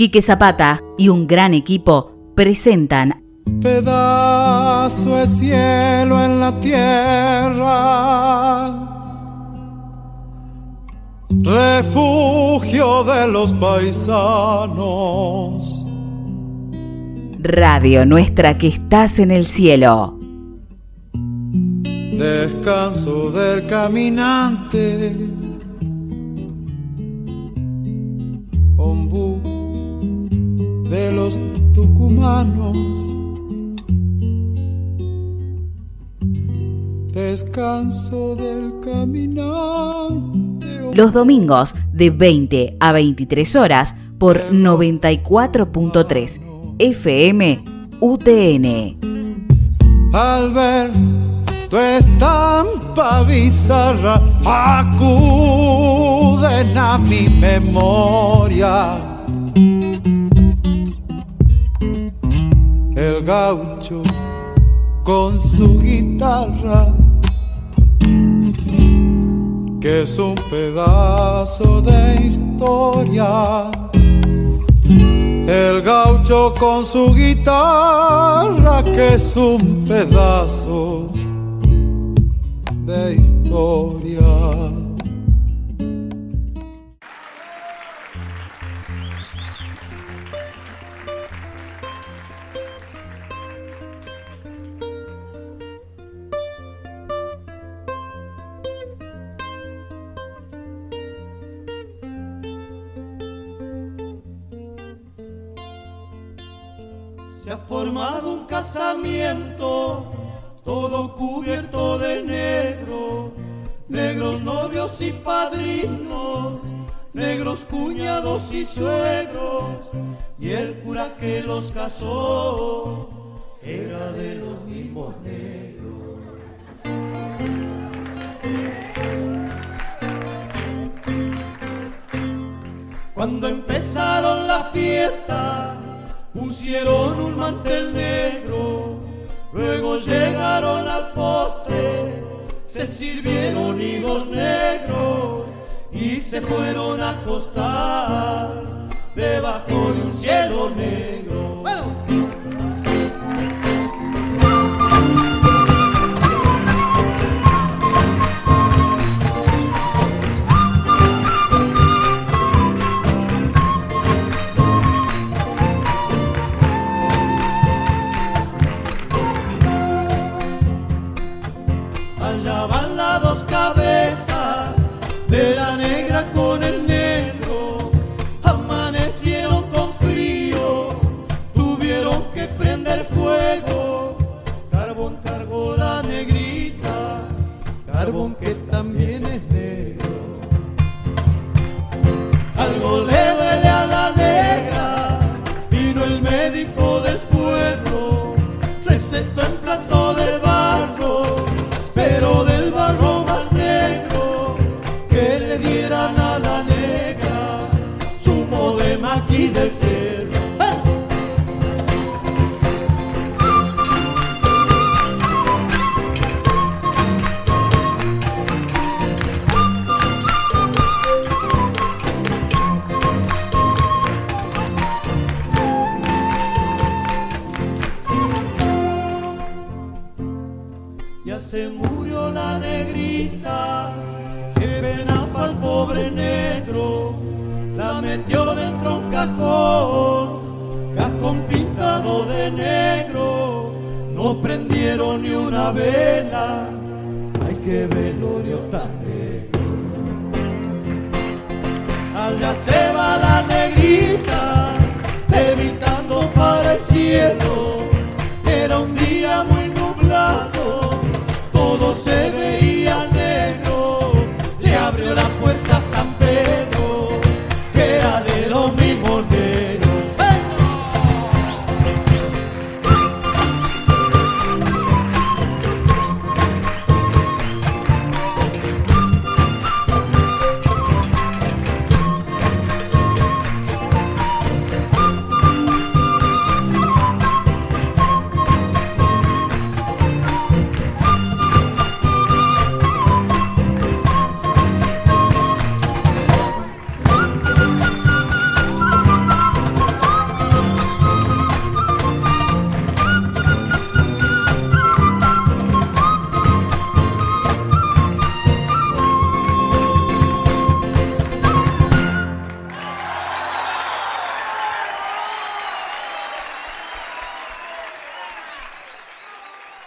Quique Zapata y un gran equipo presentan Pedazo de cielo en la tierra, refugio de los paisanos. Radio Nuestra que estás en el cielo. Descanso del caminante. Ombú de los tucumanos. Descanso del caminante. Los domingos de 20 a 23 horas por 94.3 FM UTN. Al ver tu estampa bizarra, acuden a mi memoria. Gaucho con su guitarra, que es un pedazo de historia. El gaucho con su guitarra, que es un pedazo de historia. Formado un casamiento, todo cubierto de negro, negros novios y padrinos, negros cuñados y suegros, y el cura que los casó era de los mismos negros. Cuando empezaron la fiesta, pusieron un mantel negro, luego llegaron al postre, se sirvieron higos negros y se fueron a acostar debajo de un cielo negro.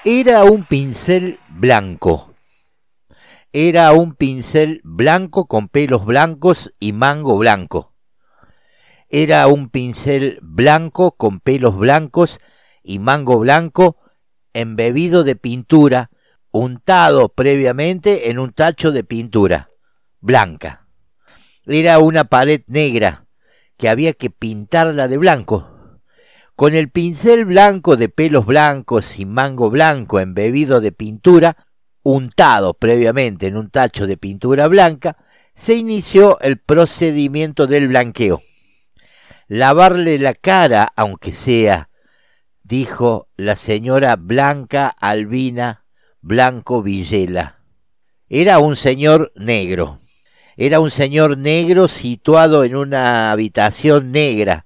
Era un pincel blanco. Era un pincel blanco con pelos blancos y mango blanco. Era un pincel blanco con pelos blancos y mango blanco embebido de pintura, untado previamente en un tacho de pintura blanca. Era una pared negra que había que pintarla de blanco. Con el pincel blanco de pelos blancos y mango blanco embebido de pintura, untado previamente en un tacho de pintura blanca, se inició el procedimiento del blanqueo. Lavarle la cara, aunque sea, dijo la señora Blanca Albina Blanco Villela. Era un señor negro. Era un señor negro situado en una habitación negra,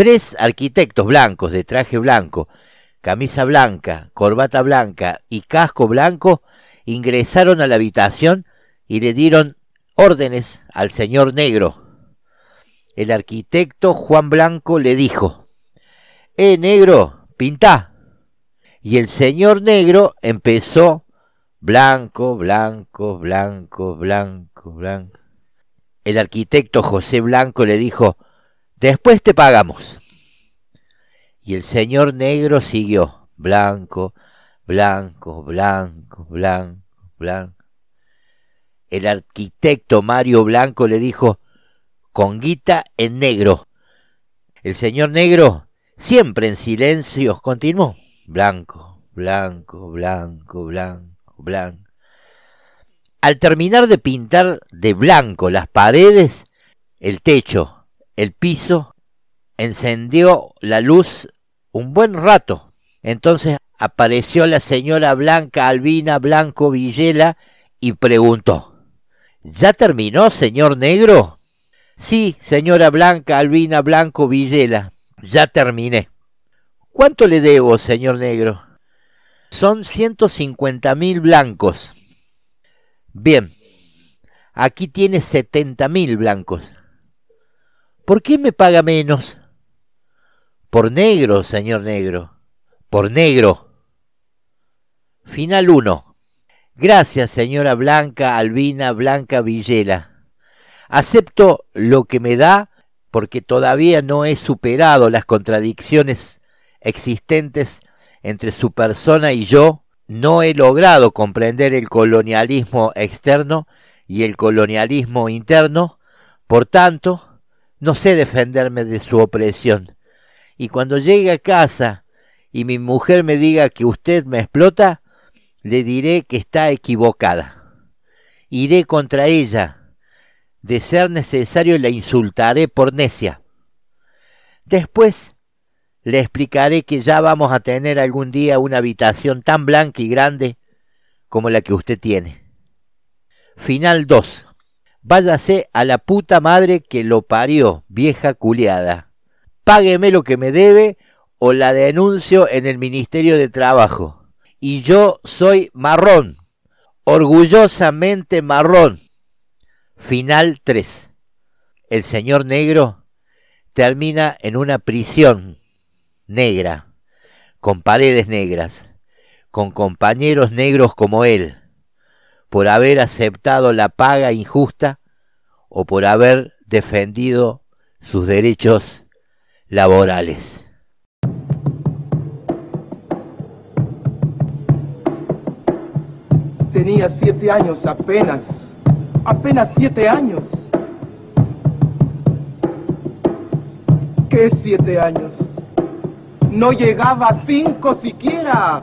Tres arquitectos blancos de traje blanco, camisa blanca, corbata blanca y casco blanco ingresaron a la habitación y le dieron órdenes al señor negro. El arquitecto Juan Blanco le dijo, Eh, negro, pintá. Y el señor negro empezó blanco, blanco, blanco, blanco, blanco. El arquitecto José Blanco le dijo, Después te pagamos. Y el señor negro siguió, blanco, blanco, blanco, blanco, blanco. El arquitecto Mario Blanco le dijo, con guita en negro. El señor negro, siempre en silencio, continuó, blanco, blanco, blanco, blanco, blanco. Al terminar de pintar de blanco las paredes, el techo, el piso, encendió la luz un buen rato. Entonces apareció la señora Blanca Albina Blanco Villela y preguntó, ¿Ya terminó, señor negro? Sí, señora Blanca Albina Blanco Villela, ya terminé. ¿Cuánto le debo, señor negro? Son ciento cincuenta mil blancos. Bien, aquí tiene setenta mil blancos. ¿Por qué me paga menos? Por negro, señor negro. Por negro. Final 1. Gracias, señora Blanca Albina Blanca Villela. Acepto lo que me da porque todavía no he superado las contradicciones existentes entre su persona y yo. No he logrado comprender el colonialismo externo y el colonialismo interno. Por tanto, no sé defenderme de su opresión. Y cuando llegue a casa y mi mujer me diga que usted me explota, le diré que está equivocada. Iré contra ella. De ser necesario la insultaré por necia. Después le explicaré que ya vamos a tener algún día una habitación tan blanca y grande como la que usted tiene. Final 2. Váyase a la puta madre que lo parió, vieja culiada. Págueme lo que me debe o la denuncio en el Ministerio de Trabajo. Y yo soy marrón, orgullosamente marrón. Final 3. El señor negro termina en una prisión negra, con paredes negras, con compañeros negros como él por haber aceptado la paga injusta o por haber defendido sus derechos laborales. Tenía siete años apenas, apenas siete años. ¿Qué siete años? No llegaba a cinco siquiera.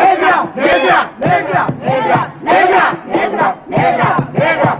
¡Negra! ¡Negra! ¡Negra! ¡Negra! ¡Negra! ¡Negra! ¡Negra! ¡Negra! ¡Negra!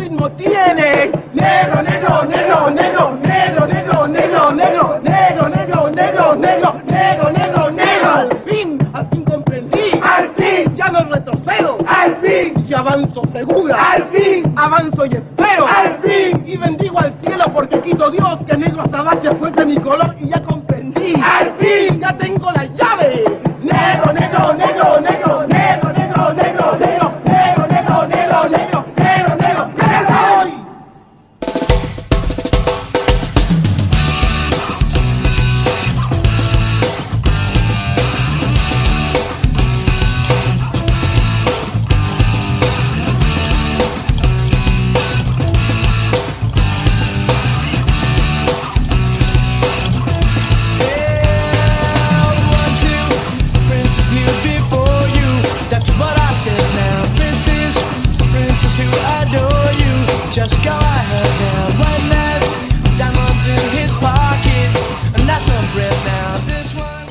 ¡Al fin! ¡Avanzo y espero! ¡Al fin! Y bendigo al cielo porque quito Dios que negro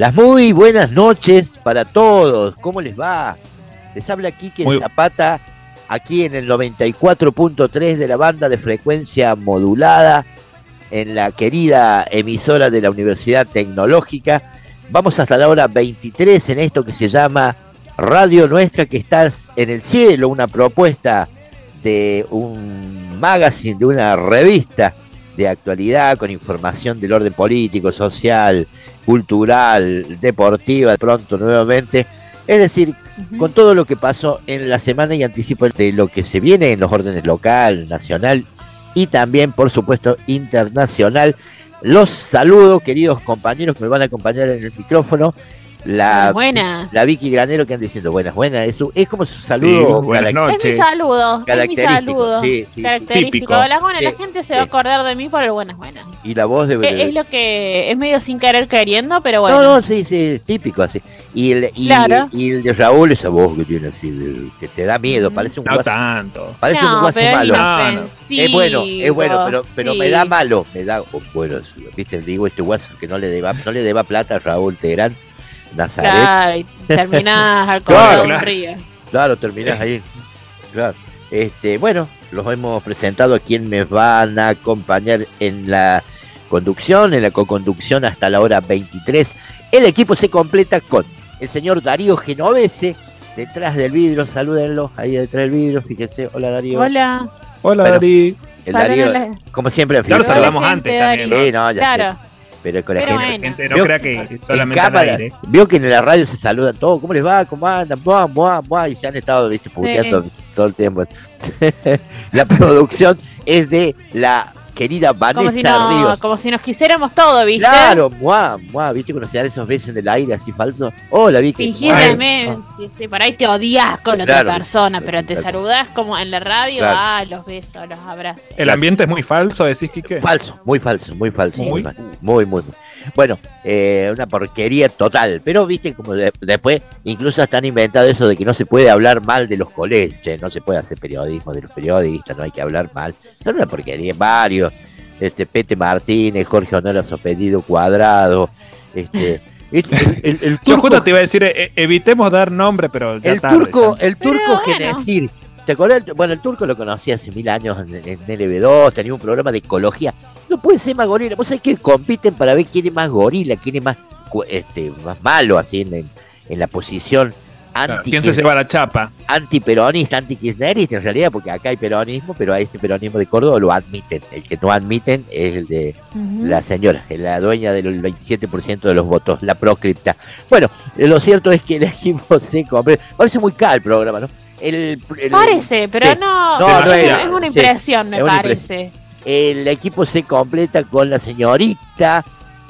Las muy buenas noches para todos. ¿Cómo les va? Les habla aquí que Muy- Zapata, aquí en el 94.3 de la banda de frecuencia modulada, en la querida emisora de la Universidad Tecnológica. Vamos hasta la hora 23 en esto que se llama Radio Nuestra, que está en el cielo, una propuesta de un magazine, de una revista de actualidad con información del orden político, social, cultural, deportiva, pronto nuevamente. Es decir, con todo lo que pasó en la semana y anticipo de lo que se viene en los órdenes local, nacional y también, por supuesto, internacional. Los saludo, queridos compañeros que me van a acompañar en el micrófono. La, Buenas. la Vicky Granero que anda diciendo buenas, buenas. Es, su- es como su Sí, saludo buenas noches. Es mi saludo, es mi Característico, saludo. sí, sí, sí. característico. Típico. La, bueno, la gente se va a acordar de mí por el buenas buenas. y la voz de, Es, es lo que es medio sin querer queriendo, pero bueno. No, no, sí, sí, típico así. Y el, y, Claro. y el de Raúl, esa voz que tiene así, de- que te da miedo, parece un No guaso, tanto. parece un guaso malo. No, no. inofensivo. Es bueno, es bueno, pero, pero me da malo, me da, oh, bueno, viste, digo este guaso que no le deba, no le deba plata a Raúl Teherán, Nazaret, Claro, y terminás al Claro, claro. río. claro, terminás ahí, claro. Este, bueno, los hemos presentado a quien me van a acompañar en la conducción, en la co-conducción hasta la hora 23. El equipo se completa con el señor Darío Genovese, detrás del vidrio, salúdenlo, ahí detrás del vidrio, fíjense, hola Darío. Hola. Hola, Bueno. Dari. El Darío, como siempre, Claro, Hola, saludamos antes también, Darío. Sí, no, ya Claro. sé. Pero con la Pero gente. bueno. Gente, no crea que En solamente al cámara, aire. veo que en la radio se saludan todos, ¿cómo les va? ¿Cómo andan? Buah, buah, buah, y se han estado ¿viste, puteando todo el tiempo. la producción es de la querida Vanessa Como si, no, Ríos. como si nos quisiéramos todo, ¿viste? Claro, muah, muah, ¿viste cuando se dan esos besos en el aire así falsos? Hola, Vicky. Fingir Muah. también, sí, sí, por ahí te odias con Claro. otra persona, pero te Claro. saludás como en la radio, Claro. ah, los besos, los abrazos. El ambiente es muy falso, decís, Quique. Falso, muy falso, muy falso. Muy. Muy, mal, muy. Bueno, eh, una porquería total. Pero viste, como de- después, incluso hasta han inventado eso de que no se puede hablar mal de los colegios, no se puede hacer periodismo de los periodistas, no hay que hablar mal. Son una porquería, varios. Este Pete Martínez, Jorge Honora Sopedido Cuadrado, este, el, el- el Yo turco, justo te iba a decir, eh, evitemos dar nombre, pero ya el tarde, turco, ya. el turco bueno. Genesir. ¿Te acuerdas? Bueno, el turco lo conocí hace mil años en, en LB2, tenía un programa de ecología. No puede ser más gorila. Vos sabés que compiten para ver quién es más gorila, quién es más, este, más malo, así, en, en- la posición anti ¿Quién se lleva la chapa? antiperonista, anti-kirchnerista, en realidad, porque acá hay peronismo, pero a este peronismo de Córdoba lo admiten. El que no admiten es el de Ujú. la señora, la dueña del 27% de los votos, la proscripta. Bueno, lo cierto es que el equipo se compre. Parece muy caro el programa, ¿no? El, el- Parece, pero sí. no, No, no es, una sí, impresión, me parece. el equipo se completa con la señorita,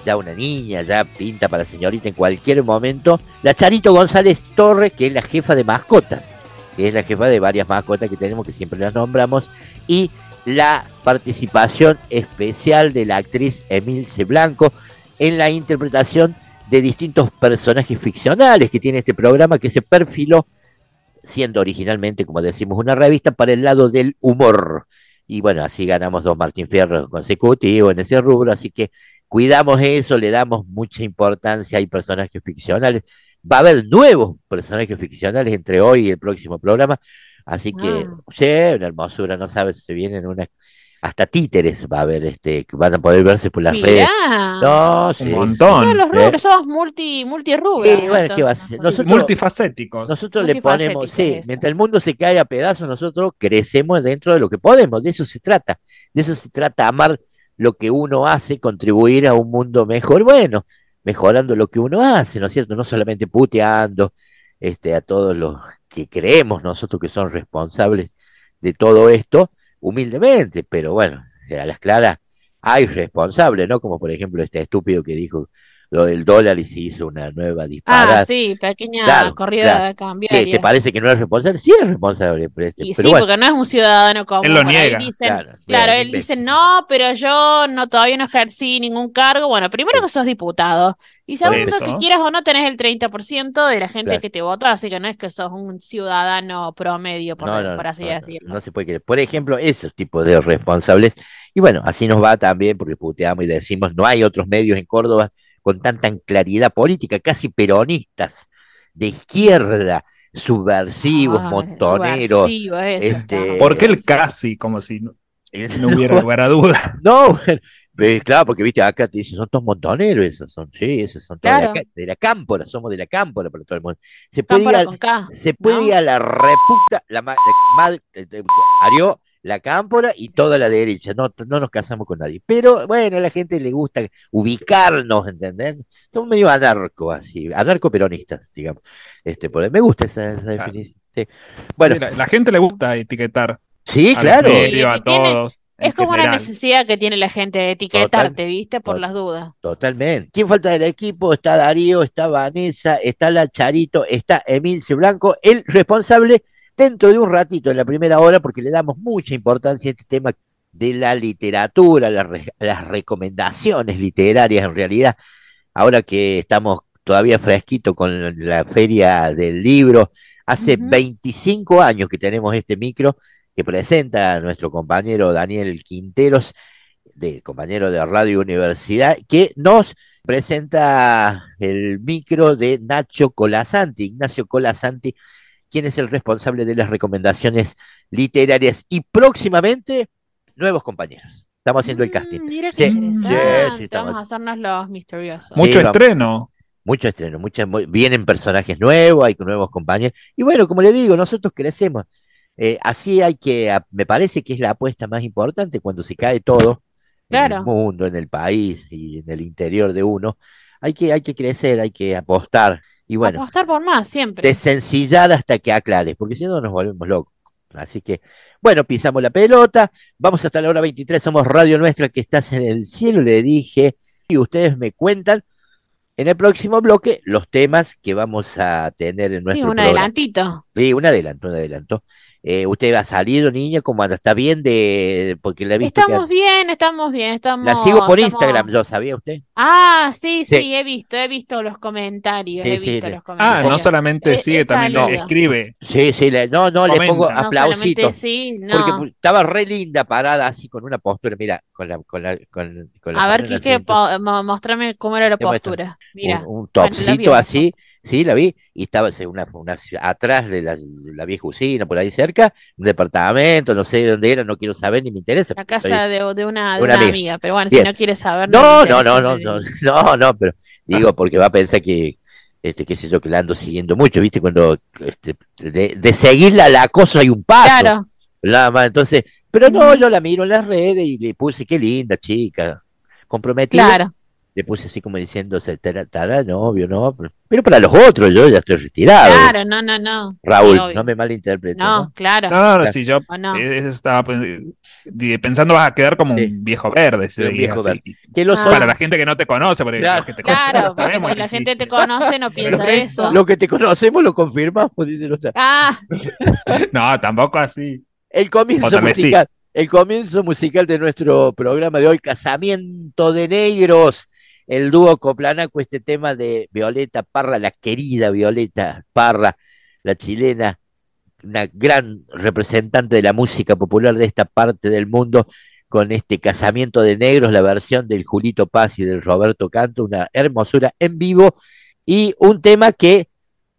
ya una niña, ya pinta para señorita en cualquier momento, la Charito González Torres, que es la jefa de mascotas, que es la jefa de varias mascotas que tenemos, que siempre las nombramos, y la participación especial de la actriz Emilce Blanco en la interpretación de distintos personajes ficcionales que tiene este programa que se perfiló siendo originalmente, como decimos, una revista para el lado del humor. Y bueno, así ganamos dos Martín Fierro consecutivos en ese rubro, así que cuidamos eso, le damos mucha importancia, hay personajes ficcionales, va a haber nuevos personajes ficcionales entre hoy y el próximo programa, así que, sí, una hermosura, no sabes, se vienen unas, hasta títeres va a haber, este, que van a poder verse por las redes. No, sí. Un montón. Todos los ¿eh? rubros somos multi, multirrubros. Sí, bueno, ¿qué va a entonces, ser? ¿no? Nosotros- Multifacéticos. Nosotros le ponemos, sí, eso. mientras el mundo se cae a pedazos, nosotros crecemos dentro de lo que podemos, de eso se trata, de eso se trata, amar lo que uno hace, contribuir a un mundo mejor, bueno, mejorando lo que uno hace, ¿no es cierto? No solamente puteando este, a todos los que creemos nosotros que son responsables de todo esto, humildemente, pero bueno, a las claras hay responsables, ¿no? Como por ejemplo este estúpido que dijo lo del dólar y se hizo una nueva disparada. Ah, sí, pequeña Claro, corrida claro. ¿Qué, cambiaria. ¿Te parece que no es responsable? Sí es responsable, pero, este, Y pero sí, bueno, porque no es un ciudadano común. Él lo niega. dicen- Claro, él dice, no, pero yo no todavía no ejercí ningún cargo. Bueno, primero que sos diputado. Y segundo que quieras o no tenés el 30% de la gente Claro. que te votó, así que no es que sos un ciudadano promedio, por, no, no, por así no, no, decirlo. no se puede creer. Por ejemplo, esos tipos de responsables. Y bueno, así nos va también porque puteamos y decimos, no hay otros medios en Córdoba con tanta claridad política, casi peronistas, de izquierda, subversivos, Ay, montoneros. subversivo eso, este. ¿Por qué el casi? Como si no, no hubiera lugar a duda. No, eh, claro, porque viste, acá te dicen, son todos montoneros esos, son, sí, esos son todos de, la, de la cámpora, somos de la cámpora para todo el mundo. Se puede ir a, con K. se puede ¿no? ir a la reputa, la ma- la madre, te- Arió, la cámpora y toda la derecha, no, no nos casamos con nadie. Pero bueno, a la gente le gusta ubicarnos, ¿entendés? Somos medio anarco, así, anarco-peronistas, digamos. Este, por ahí me gusta esa, esa definición. Sí. Bueno, Sí, la, la gente le gusta etiquetar sí, a claro. a todos. Es como una general. necesidad que tiene la gente de etiquetarte, ¿viste? Por Total. las dudas. Totalmente. ¿Quién falta del equipo? Está Darío, está Vanessa, está la Charito, está Emilce Blanco, el responsable dentro de un ratito en la primera hora, porque le damos mucha importancia a este tema de la literatura, las, re- las recomendaciones literarias en realidad. Ahora que estamos todavía fresquito con la feria del libro, hace Ujú. 25 años que tenemos este micro que presenta a nuestro compañero Daniel Quinteros, de, compañero de Radio Universidad, que nos presenta el micro de Nacho Colasanti, Ignacio Colasanti, quien es el responsable de las recomendaciones literarias y próximamente nuevos compañeros. Estamos haciendo el casting. Mm, Mira qué Sí, interesante. sí, sí, estamos- Vamos a hacernos los misteriosos. Mu- Mucho estreno. Mucho estreno, muchas, vienen personajes nuevos, hay nuevos compañeros. Y bueno, como le digo, nosotros crecemos. Eh, así hay que, a- me parece que es la apuesta más importante cuando se cae todo en el Claro. mundo, en el país y en el interior de uno. Hay que, hay que crecer, hay que apostar. Y bueno, Apostar por más, siempre. desencillar hasta que aclare, porque si no nos volvemos locos. Así que, bueno, pisamos la pelota, vamos hasta la hora 23, somos Radio Nuestra que estás en el cielo, le dije, y ustedes me cuentan en el próximo bloque los temas que vamos a tener en Sí, nuestro un programa. adelantito. Sí, un adelanto, un adelanto. Eh, ¿usted ha salido, niña? ¿Cómo anda? ¿Está bien de...? Porque la he visto que- Estamos bien, estamos bien, estamos. La sigo por estamos- Instagram, yo, ¿sabía usted? Ah, sí, sí, Sí. he visto, he visto los comentarios, Sí, he sí, visto le- los Ah, comentarios. no solamente He- sigue, he también escribe. Sí, sí, le- no, no, le pongo No, No aplausitos. sí, Porque no. pu- estaba re linda parada así con una postura, mira, con la, con la, con, con la A ver, Quique, mostrame cómo era la postura. Mira, un, un Ah, no topcito así, sí, la vi, y estaba una, una atrás de la, la vieja usina, por ahí cerca, un departamento, no sé dónde era, no quiero saber ni me interesa. la casa de, de una, de una una amiga. amiga, pero bueno, Bien. si no quieres saber, no No, no, no, no, no, no, pero digo porque va a pensar que, este, qué sé yo, que la ando siguiendo mucho, ¿viste? Cuando este, de, de seguirla al acoso hay un paso. Claro, Nada más, entonces, pero no, yo la miro en las redes y le puse, qué linda chica, comprometida. claro. Le puse así como diciendo, se novio, ¿no? Pero, para los otros, yo ya estoy retirado. Claro, no, no, no. Raúl, no me malinterpretes, No, ¿no? claro. No, no, si yo eh, estaba pues, pensando vas a quedar como Sí. un viejo verde. Sí, un sería viejo así. verde. Que lo Ah. Para la gente que no te conoce, porque Claro. los que te conocen Claro, porque si la que gente te conoce no piensa Pero eso. Lo que te conocemos lo confirmamos, dice. Ah, No, tampoco así. El comienzo sí. musical, el comienzo musical de nuestro programa de hoy, Casamiento de Negros, el dúo Coplanaco, este tema de Violeta Parra, la querida Violeta Parra, la chilena, una gran representante de la música popular de esta parte del mundo, con este Casamiento de Negros, la versión del Julito Paz y del Roberto Canto, una hermosura en vivo, y un tema que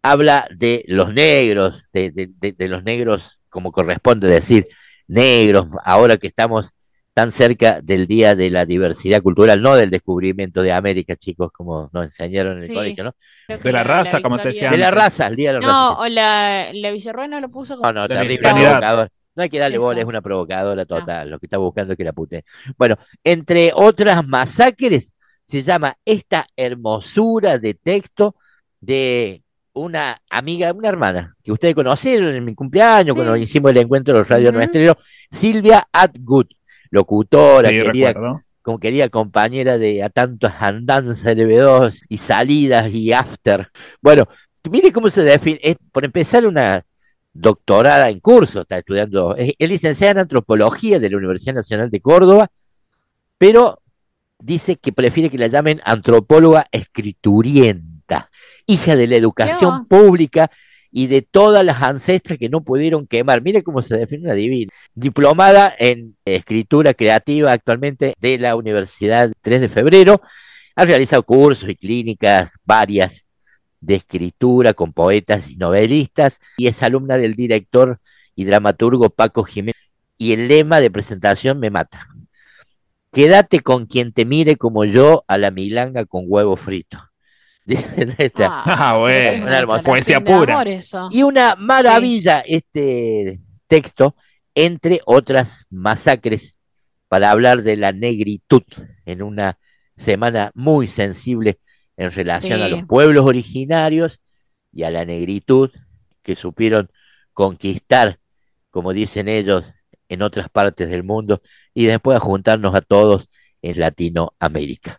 habla de los negros, de, de- los negros, como corresponde decir, negros, ahora que estamos tan cerca del Día de la Diversidad Cultural, no del descubrimiento de América, chicos, como nos enseñaron en el Sí. colegio, ¿no? De la raza, como se decía De la raza, el Día de la No, raza. o la, la no lo puso como. No, no, terrible, provocador. No hay que darle Eso. bola, es una provocadora total. Lo que está buscando es que la pute. Bueno, entre otras masacres, se llama esta hermosura de texto de una amiga, una hermana, que ustedes conocieron en mi cumpleaños, Sí. cuando hicimos el encuentro de los Radio Ujú. Nuestro, Silvia Atwood, locutora, Sí, querida recuerdo. como querida compañera de a tantas andanzas de B2 y salidas y after. Bueno, mire cómo se define. Es, por empezar, una doctorada en curso, está estudiando, es, es licenciada en antropología de la Universidad Nacional de Córdoba, pero dice que prefiere que la llamen antropóloga escriturienta, hija de la educación pública y de todas las ancestras que no pudieron quemar. Mire cómo se define una divina. Diplomada en escritura creativa actualmente de la Universidad 3 de Febrero. Ha realizado cursos y clínicas varias de escritura con poetas y novelistas y es alumna del director y dramaturgo Paco Jiménez. Y el lema de presentación me mata. Quédate con quien te mire como yo a la milanga con huevo frito. Dicen esta. Ah, bueno, una hermosa. poesía pura. amor. Y una maravilla este texto, entre otras masacres, para hablar de la negritud en una semana muy sensible en relación a los pueblos originarios y a la negritud que supieron conquistar, como dicen ellos, en otras partes del mundo y después a juntarnos a todos en Latinoamérica.